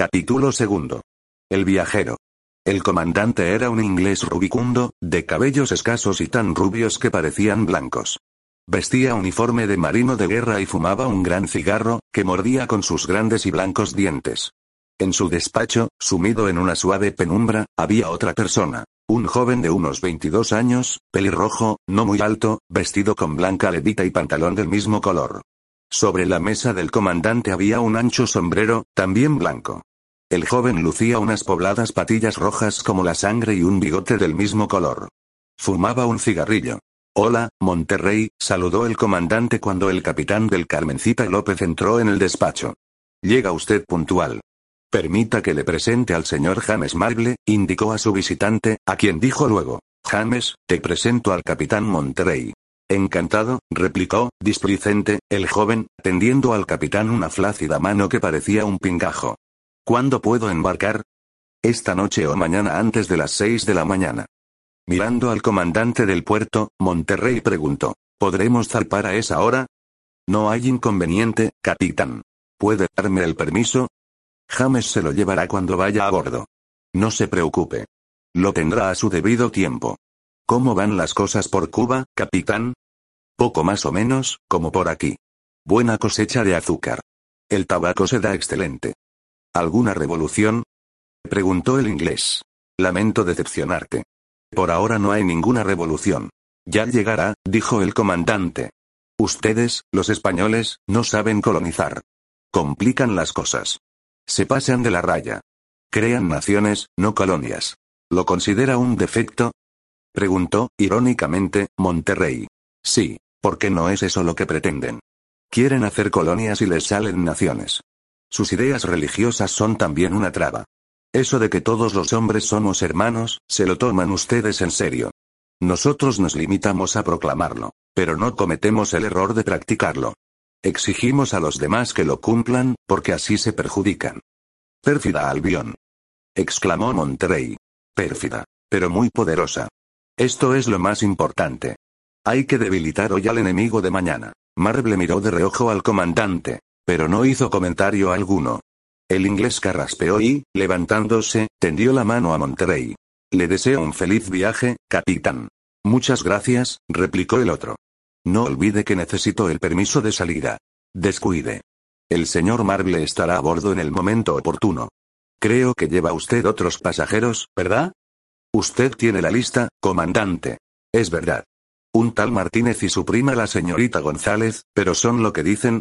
Capítulo segundo. El viajero. El comandante era un inglés rubicundo, de cabellos escasos y tan rubios que parecían blancos. Vestía uniforme de marino de guerra y fumaba un gran cigarro, que mordía con sus grandes y blancos dientes. En su despacho, sumido en una suave penumbra, había otra persona. Un joven de unos 22 años, pelirrojo, no muy alto, vestido con blanca levita y pantalón del mismo color. Sobre la mesa del comandante había un ancho sombrero, también blanco. El joven lucía unas pobladas patillas rojas como la sangre y un bigote del mismo color. Fumaba un cigarrillo. Hola, Monterrey, saludó el comandante cuando el capitán del Carmencita López entró en el despacho. Llega usted puntual. Permita que le presente al señor James Marble, indicó a su visitante, a quien dijo luego. James, te presento al capitán Monterrey. Encantado, replicó, displicente, el joven, tendiendo al capitán una flácida mano que parecía un pingajo. ¿Cuándo puedo embarcar? Esta noche o mañana antes de las seis de la mañana. Mirando al comandante del puerto, Monterrey preguntó, ¿podremos zarpar a esa hora? No hay inconveniente, capitán. ¿Puede darme el permiso? James se lo llevará cuando vaya a bordo. No se preocupe. Lo tendrá a su debido tiempo. ¿Cómo van las cosas por Cuba, capitán? Poco más o menos, como por aquí. Buena cosecha de azúcar. El tabaco se da excelente. ¿Alguna revolución? Preguntó el inglés. Lamento decepcionarte. Por ahora no hay ninguna revolución. Ya llegará, dijo el comandante. Ustedes, los españoles, no saben colonizar. Complican las cosas. Se pasan de la raya. Crean naciones, no colonias. ¿Lo considera un defecto? Preguntó, irónicamente, Monterrey. Sí, porque no es eso lo que pretenden. Quieren hacer colonias y les salen naciones. Sus ideas religiosas son también una traba. Eso de que todos los hombres somos hermanos, se lo toman ustedes en serio. Nosotros nos limitamos a proclamarlo, pero no cometemos el error de practicarlo. Exigimos a los demás que lo cumplan, porque así se perjudican. Pérfida Albión. exclamó Monterrey. Pérfida, pero muy poderosa. Esto es lo más importante. Hay que debilitar hoy al enemigo de mañana. Marble miró de reojo al comandante. Pero no hizo comentario alguno. El inglés carraspeó y, levantándose, tendió la mano a Monterrey. Le deseo un feliz viaje, capitán. Muchas gracias, replicó el otro. No olvide que necesito el permiso de salida. Descuide. El señor Marble estará a bordo en el momento oportuno. Creo que lleva usted otros pasajeros, ¿verdad? Usted tiene la lista, comandante. Es verdad. Un tal Martínez y su prima la señorita González, pero son lo que dicen,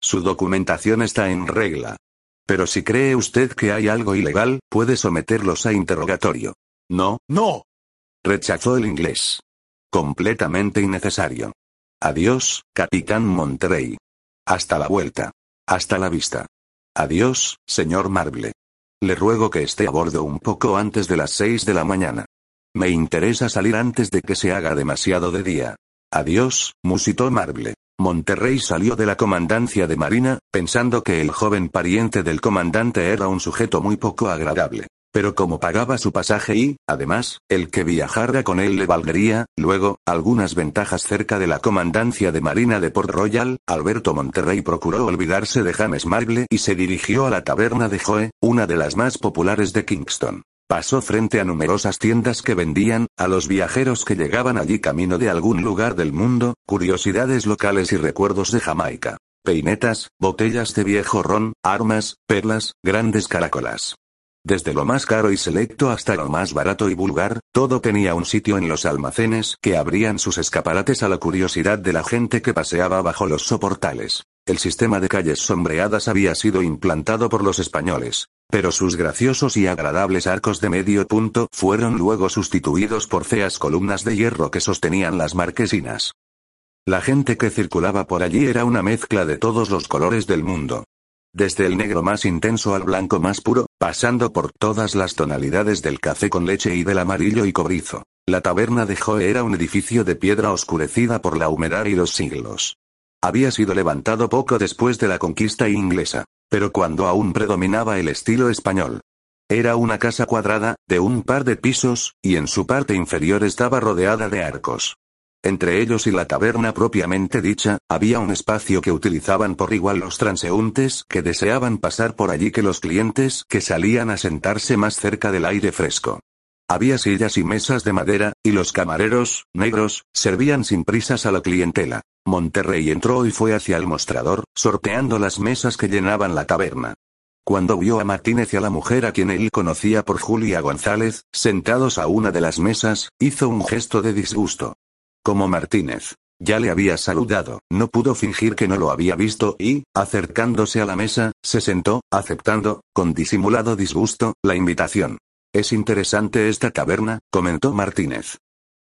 su documentación está en regla. Pero si cree usted que hay algo ilegal, puede someterlos a interrogatorio. No, no. Rechazó el inglés. Completamente innecesario. Adiós, capitán Monterrey. Hasta la vuelta. Hasta la vista. Adiós, señor Marble. Le ruego que esté a bordo un poco antes de las seis de la mañana. Me interesa salir antes de que se haga demasiado de día. Adiós, musitó Marble. Monterrey salió de la comandancia de Marina, pensando que el joven pariente del comandante era un sujeto muy poco agradable. Pero como pagaba su pasaje y, además, el que viajara con él le valdría, luego, algunas ventajas cerca de la comandancia de Marina de Port Royal, Alberto Monterrey procuró olvidarse de James Marble y se dirigió a la taberna de Joe, una de las más populares de Kingston. Pasó frente a numerosas tiendas que vendían, a los viajeros que llegaban allí camino de algún lugar del mundo, curiosidades locales y recuerdos de Jamaica. Peinetas, botellas de viejo ron, armas, perlas, grandes caracolas. Desde lo más caro y selecto hasta lo más barato y vulgar, todo tenía un sitio en los almacenes que abrían sus escaparates a la curiosidad de la gente que paseaba bajo los soportales. El sistema de calles sombreadas había sido implantado por los españoles, pero sus graciosos y agradables arcos de medio punto fueron luego sustituidos por feas columnas de hierro que sostenían las marquesinas. La gente que circulaba por allí era una mezcla de todos los colores del mundo. Desde el negro más intenso al blanco más puro, pasando por todas las tonalidades del café con leche y del amarillo y cobrizo. La taberna de Joe era un edificio de piedra oscurecida por la humedad y los siglos. Había sido levantado poco después de la conquista inglesa pero cuando aún predominaba el estilo español. Era una casa cuadrada, de un par de pisos, y en su parte inferior estaba rodeada de arcos. Entre ellos y la taberna propiamente dicha, había un espacio que utilizaban por igual los transeúntes que deseaban pasar por allí que los clientes que salían a sentarse más cerca del aire fresco. Había sillas y mesas de madera, y los camareros, negros, servían sin prisas a la clientela. Monterrey entró y fue hacia el mostrador, sorteando las mesas que llenaban la taberna. Cuando vio a Martínez y a la mujer a quien él conocía por Julia González, sentados a una de las mesas, hizo un gesto de disgusto. Como Martínez. Ya le había saludado, no pudo fingir que no lo había visto y, acercándose a la mesa, se sentó, aceptando, con disimulado disgusto, la invitación. Es interesante esta taberna, comentó Martínez.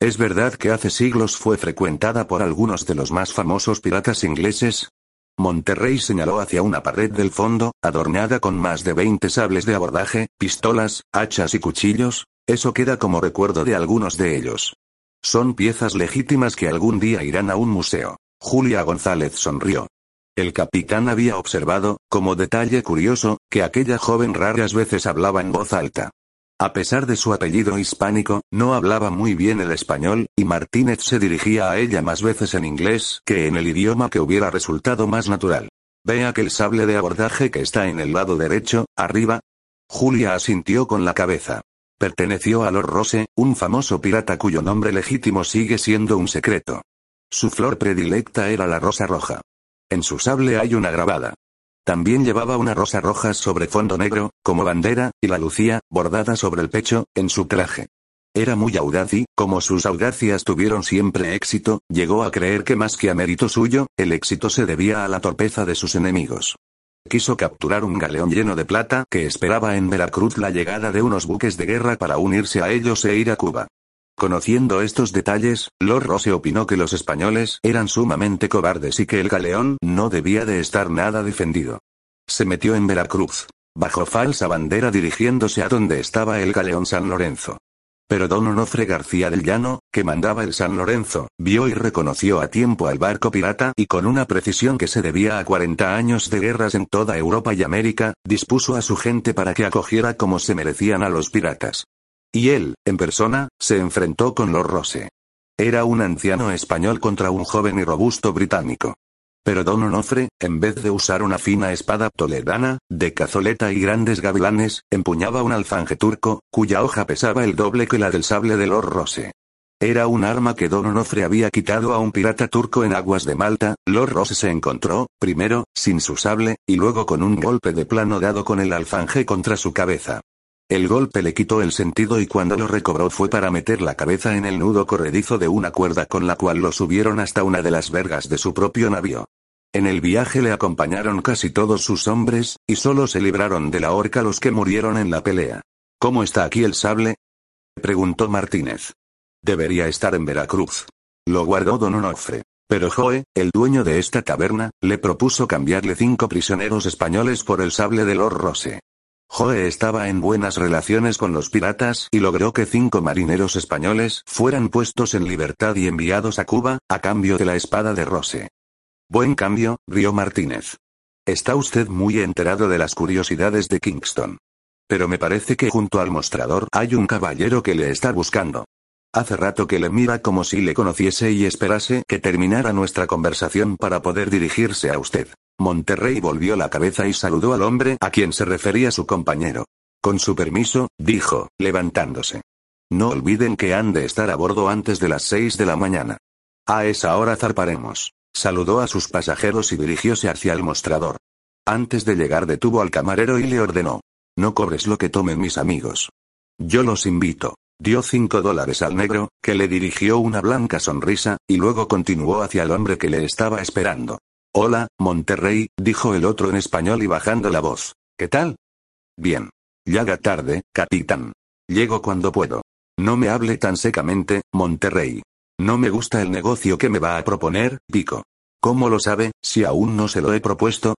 Es verdad que hace siglos fue frecuentada por algunos de los más famosos piratas ingleses. Monterrey señaló hacia una pared del fondo, adornada con más de 20 sables de abordaje, pistolas, hachas y cuchillos. Eso queda como recuerdo de algunos de ellos. Son piezas legítimas que algún día irán a un museo. Julia González sonrió. El capitán había observado, como detalle curioso, que aquella joven raras veces hablaba en voz alta. A pesar de su apellido hispánico, no hablaba muy bien el español, y Martínez se dirigía a ella más veces en inglés que en el idioma que hubiera resultado más natural. Ve aquel sable de abordaje que está en el lado derecho, arriba. Julia asintió con la cabeza. Perteneció a Lord Rose, un famoso pirata cuyo nombre legítimo sigue siendo un secreto. Su flor predilecta era la rosa roja. En su sable hay una grabada. También llevaba una rosa roja sobre fondo negro, como bandera, y la lucía, bordada sobre el pecho, en su traje. Era muy audaz y, como sus audacias tuvieron siempre éxito, llegó a creer que más que a mérito suyo, el éxito se debía a la torpeza de sus enemigos. Quiso capturar un galeón lleno de plata que esperaba en Veracruz la llegada de unos buques de guerra para unirse a ellos e ir a Cuba. Conociendo estos detalles, Lord Rose opinó que los españoles eran sumamente cobardes y que el galeón no debía de estar nada defendido. Se metió en Veracruz, bajo falsa bandera dirigiéndose a donde estaba el galeón San Lorenzo. Pero don Onofre García del Llano, que mandaba el San Lorenzo, vio y reconoció a tiempo al barco pirata y con una precisión que se debía a 40 años de guerras en toda Europa y América, dispuso a su gente para que acogiera como se merecían a los piratas. Y él, en persona, se enfrentó con Lord Rose. Era un anciano español contra un joven y robusto británico. Pero Don Onofre, en vez de usar una fina espada toledana, de cazoleta y grandes gavilanes, empuñaba un alfanje turco, cuya hoja pesaba el doble que la del sable de Lord Rose. Era un arma que Don Onofre había quitado a un pirata turco en aguas de Malta, Lord Rose se encontró, primero, sin su sable, y luego con un golpe de plano dado con el alfanje contra su cabeza. El golpe le quitó el sentido y cuando lo recobró fue para meter la cabeza en el nudo corredizo de una cuerda con la cual lo subieron hasta una de las vergas de su propio navío. En el viaje le acompañaron casi todos sus hombres, y solo se libraron de la horca los que murieron en la pelea. ¿Cómo está aquí el sable? preguntó Martínez. Debería estar en Veracruz. Lo guardó don Onofre. Pero Joe, el dueño de esta taberna, le propuso cambiarle cinco prisioneros españoles por el sable de Lord Rose. Joe estaba en buenas relaciones con los piratas y logró que cinco marineros españoles fueran puestos en libertad y enviados a Cuba, a cambio de la espada de Rose. Buen cambio, rió Martínez. Está usted muy enterado de las curiosidades de Kingston. Pero me parece que junto al mostrador hay un caballero que le está buscando. Hace rato que le mira como si le conociese y esperase que terminara nuestra conversación para poder dirigirse a usted. Monterrey volvió la cabeza y saludó al hombre a quien se refería su compañero. Con su permiso, dijo, levantándose. No olviden que han de estar a bordo antes de las seis de la mañana. A esa hora zarparemos. Saludó a sus pasajeros y dirigióse hacia el mostrador. Antes de llegar detuvo al camarero y le ordenó. No cobres lo que tomen mis amigos. Yo los invito. Dio cinco dólares al negro, que le dirigió una blanca sonrisa, y luego continuó hacia el hombre que le estaba esperando. Hola, Monterrey, dijo el otro en español y bajando la voz. ¿Qué tal? Bien. Llega tarde, capitán. Llego cuando puedo. No me hable tan secamente, Monterrey. No me gusta el negocio que me va a proponer, Pico. ¿Cómo lo sabe, si aún no se lo he propuesto?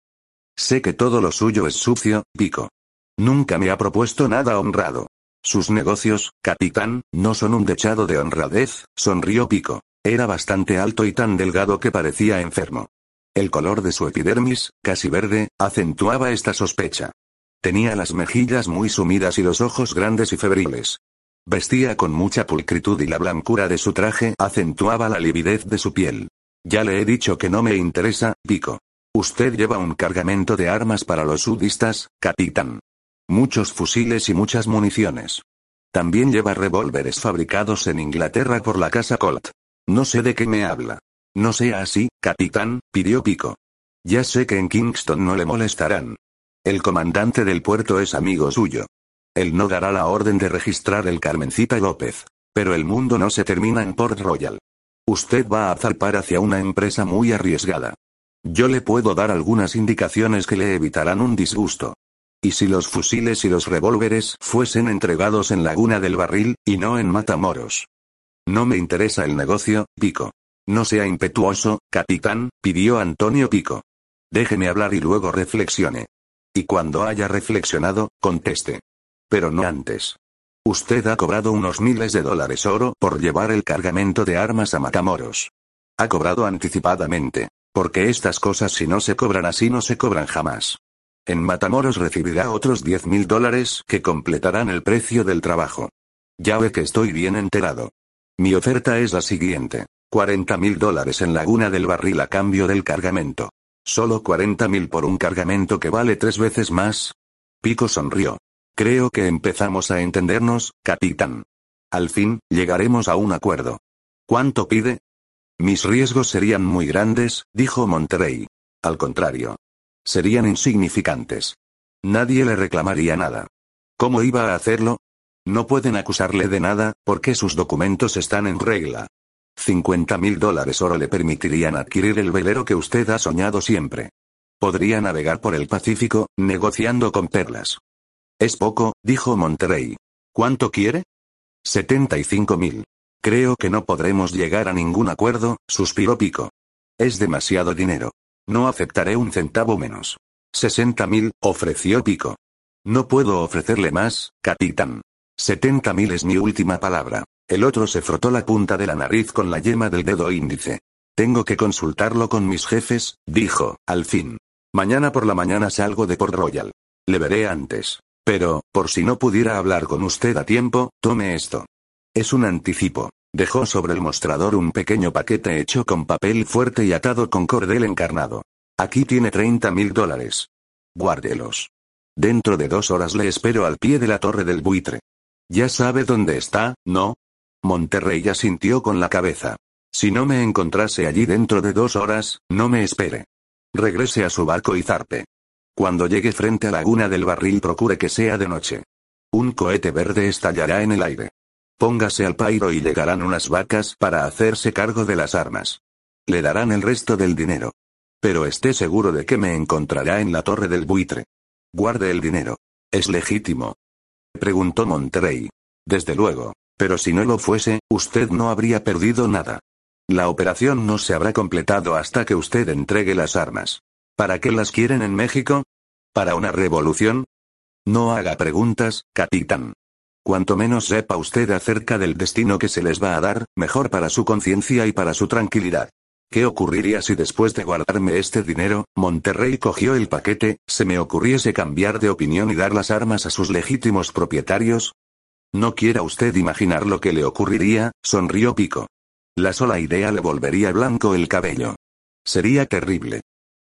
Sé que todo lo suyo es sucio, Pico. Nunca me ha propuesto nada honrado. Sus negocios, capitán, no son un dechado de honradez, sonrió Pico. Era bastante alto y tan delgado que parecía enfermo. El color de su epidermis, casi verde, acentuaba esta sospecha. Tenía las mejillas muy sumidas y los ojos grandes y febriles. Vestía con mucha pulcritud y la blancura de su traje acentuaba la lividez de su piel. Ya le he dicho que no me interesa, Pico. Usted lleva un cargamento de armas para los sudistas, capitán. Muchos fusiles y muchas municiones. También lleva revólveres fabricados en Inglaterra por la casa Colt. No sé de qué me habla. No sea así, capitán, pidió Pico. Ya sé que en Kingston no le molestarán. El comandante del puerto es amigo suyo. Él no dará la orden de registrar el Carmencita López. Pero el mundo no se termina en Port Royal. Usted va a zarpar hacia una empresa muy arriesgada. Yo le puedo dar algunas indicaciones que le evitarán un disgusto. ¿Y si los fusiles y los revólveres fuesen entregados en Laguna del Barril, y no en Matamoros? No me interesa el negocio, Pico. No sea impetuoso, capitán, pidió Antonio Pico. Déjeme hablar y luego reflexione. Y cuando haya reflexionado, conteste. Pero no antes. Usted ha cobrado unos miles de dólares oro por llevar el cargamento de armas a Matamoros. Ha cobrado anticipadamente. Porque estas cosas si no se cobran así no se cobran jamás. En Matamoros recibirá otros 10 mil dólares que completarán el precio del trabajo. Ya ve que estoy bien enterado. Mi oferta es la siguiente. 40 mil dólares en Laguna del Barril a cambio del cargamento. Solo 40 mil por un cargamento que vale tres veces más. Pico sonrió. Creo que empezamos a entendernos, capitán. Al fin, llegaremos a un acuerdo. ¿Cuánto pide? Mis riesgos serían muy grandes, dijo Monterrey. Al contrario. Serían insignificantes. Nadie le reclamaría nada. ¿Cómo iba a hacerlo? No pueden acusarle de nada, porque sus documentos están en regla. 50 mil dólares oro le permitirían adquirir el velero que usted ha soñado siempre. Podría navegar por el Pacífico, negociando con perlas. Es poco, dijo Monterrey. ¿Cuánto quiere? 75 mil. Creo que no podremos llegar a ningún acuerdo, suspiró Pico. Es demasiado dinero. No aceptaré un centavo menos. 60 mil, ofreció Pico. No puedo ofrecerle más, capitán. 70 mil es mi última palabra. El otro se frotó la punta de la nariz con la yema del dedo índice. Tengo que consultarlo con mis jefes, dijo, al fin. Mañana por la mañana salgo de Port Royal. Le veré antes. Pero, por si no pudiera hablar con usted a tiempo, tome esto. Es un anticipo. Dejó sobre el mostrador un pequeño paquete hecho con papel fuerte y atado con cordel encarnado. Aquí tiene 30 mil dólares. Guárdelos. Dentro de dos horas le espero al pie de la torre del buitre. Ya sabe dónde está, ¿no? Monterrey ya sintió con la cabeza. Si no me encontrase allí dentro de dos horas, no me espere. Regrese a su barco y zarpe. Cuando llegue frente a Laguna del Barril procure que sea de noche. Un cohete verde estallará en el aire. Póngase al pairo y llegarán unas vacas para hacerse cargo de las armas. Le darán el resto del dinero. Pero esté seguro de que me encontrará en la torre del buitre. Guarde el dinero. ¿Es legítimo? Preguntó Monterrey. Desde luego. Pero si no lo fuese, usted no habría perdido nada. La operación no se habrá completado hasta que usted entregue las armas. ¿Para qué las quieren en México? ¿Para una revolución? No haga preguntas, capitán. Cuanto menos sepa usted acerca del destino que se les va a dar, mejor para su conciencia y para su tranquilidad. ¿Qué ocurriría si después de guardarme este dinero, Monterrey cogió el paquete, se me ocurriese cambiar de opinión y dar las armas a sus legítimos propietarios? No quiera usted imaginar lo que le ocurriría, sonrió Pico. La sola idea le volvería blanco el cabello. Sería terrible.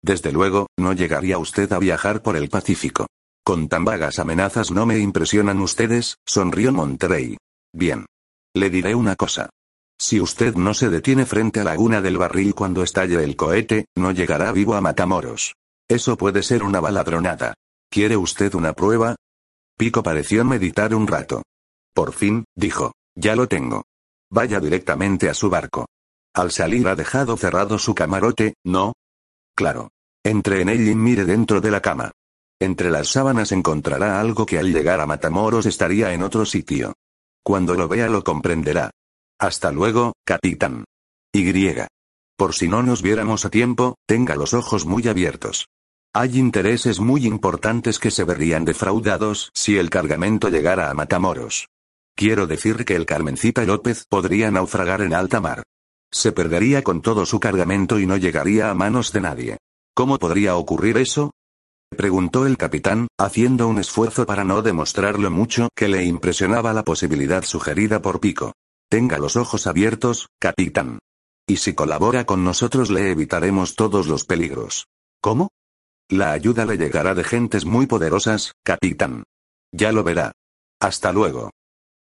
Desde luego, no llegaría usted a viajar por el Pacífico. Con tan vagas amenazas no me impresionan ustedes, sonrió Monterrey. Bien. Le diré una cosa. Si usted no se detiene frente a Laguna del Barril cuando estalle el cohete, no llegará vivo a Matamoros. Eso puede ser una baladronada. ¿Quiere usted una prueba? Pico pareció meditar un rato. Por fin, dijo. Ya lo tengo. Vaya directamente a su barco. Al salir ha dejado cerrado su camarote, ¿no? Claro. Entre en él y mire dentro de la cama. Entre las sábanas encontrará algo que al llegar a Matamoros estaría en otro sitio. Cuando lo vea lo comprenderá. Hasta luego, capitán. Y. Por si no nos viéramos a tiempo, tenga los ojos muy abiertos. Hay intereses muy importantes que se verían defraudados si el cargamento llegara a Matamoros. Quiero decir que el Carmencita López podría naufragar en alta mar. Se perdería con todo su cargamento y no llegaría a manos de nadie. ¿Cómo podría ocurrir eso? Preguntó el capitán, haciendo un esfuerzo para no demostrar lo mucho que le impresionaba la posibilidad sugerida por Pico. Tenga los ojos abiertos, capitán. Y si colabora con nosotros le evitaremos todos los peligros. ¿Cómo? La ayuda le llegará de gentes muy poderosas, capitán. Ya lo verá. Hasta luego.